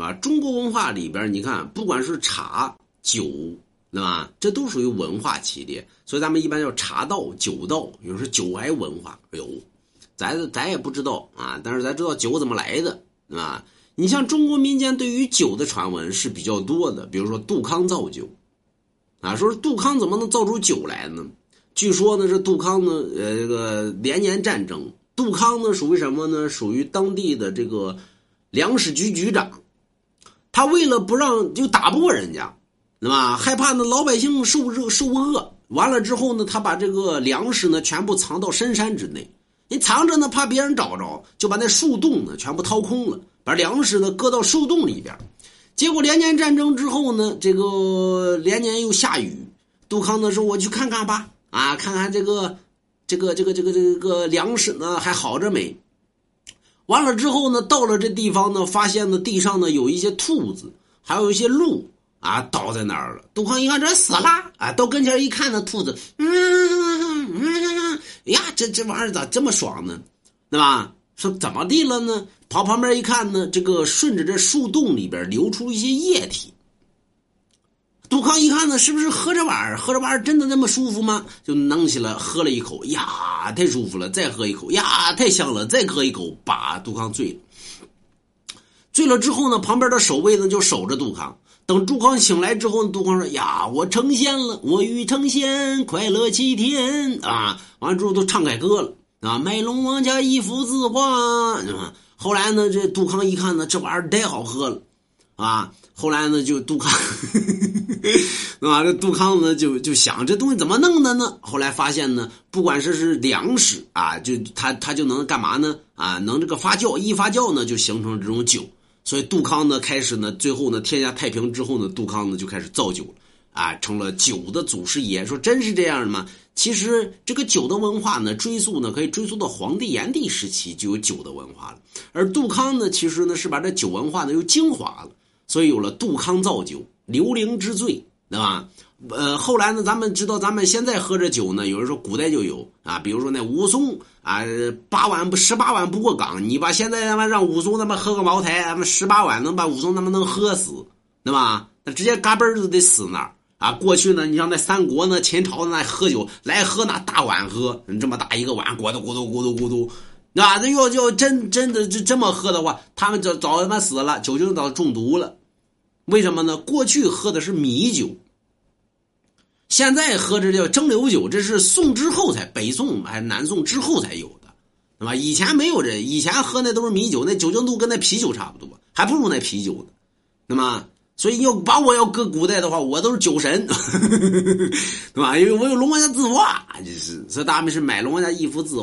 对吧？中国文化里边，你看，不管是茶、酒，对吧？这都属于文化系列，所以咱们一般叫茶道、酒道。有时候酒还文化，哎呦，咱咱也不知道啊，但是咱知道酒怎么来的，对吧？你像中国民间对于酒的传闻是比较多的，比如说杜康造酒，啊，说杜康怎么能造出酒来呢？据说呢，这杜康呢，呃，这个连年战争，杜康呢属于什么呢？属于当地的这个粮食局局长，他为了不让就打不过人家，对吧？害怕呢老百姓受热受不饿，完了之后呢，他把这个粮食呢全部藏到深山之内，你藏着呢，怕别人找着，就把那树洞呢全部掏空了，把粮食呢搁到树洞里边。结果连年战争之后呢，这个连年又下雨，杜康呢说：“我去看看吧。”啊，看看这个，这个，这个，这个，这个粮食呢还好着没？完了之后呢，到了这地方呢，发现呢地上呢有一些兔子，还有一些鹿啊倒在那儿了。杜康一看这死了啊，到跟前一看，那兔子，嗯嗯，呀，这这玩意儿咋这么爽呢？对吧？说怎么地了呢？跑旁边一看呢，这个顺着这树洞里边流出一些液体。杜康一看呢，是不是喝这玩意儿？喝这玩意儿真的那么舒服吗？就弄起来喝了一口，呀，太舒服了！再喝一口，呀，太香了！再喝一口，把杜康醉了。醉了之后呢，旁边的守卫呢就守着杜康。等杜康醒来之后，杜康说：“呀，我成仙了！我欲成仙，快乐七天啊！”完了之后都唱改歌了啊，卖龙王家一幅字画。啊后来呢，这杜康一看呢，这玩意儿太好喝了啊！后来呢，就杜康，啊，这杜康呢就就想这东西怎么弄的呢？后来发现呢，不管是是粮食啊，就他他就能干嘛呢？啊，能这个发酵，一发酵呢就形成这种酒。所以杜康呢开始呢，最后呢天下太平之后呢，杜康呢就开始造酒了，啊，成了酒的祖师爷。说真是这样的吗？其实这个酒的文化呢，追溯呢可以追溯到黄帝炎帝时期就有酒的文化了。而杜康呢，其实呢是把这酒文化呢又精华了。所以有了杜康造酒，刘伶之醉，对吧？呃，后来呢，咱们知道，咱们现在喝这酒呢，有人说古代就有啊，比如说那武松啊，八碗不十八碗不过岗，你把现在他妈让武松他妈喝个茅台，他妈十八碗能把武松他妈能喝死，对吧？那直接嘎嘣就得死那儿啊！过去呢，你像那三国呢，秦朝那喝酒来喝那大碗喝，这么大一个碗，咕嘟咕嘟咕嘟咕嘟，那那要要真真的就这么喝的话，他们早早他妈死了，酒精早中毒了。为什么呢？过去喝的是米酒，现在喝这叫蒸馏酒，这是宋之后才北宋还南宋之后才有的，对吧？以前没有这，以前喝那都是米酒，那酒精度跟那啤酒差不多，还不如那啤酒呢。那么，所以要把我要搁古代的话，我都是酒神，对吧？因为我有龙王家字画，就是所以他们是买龙王家一幅字画。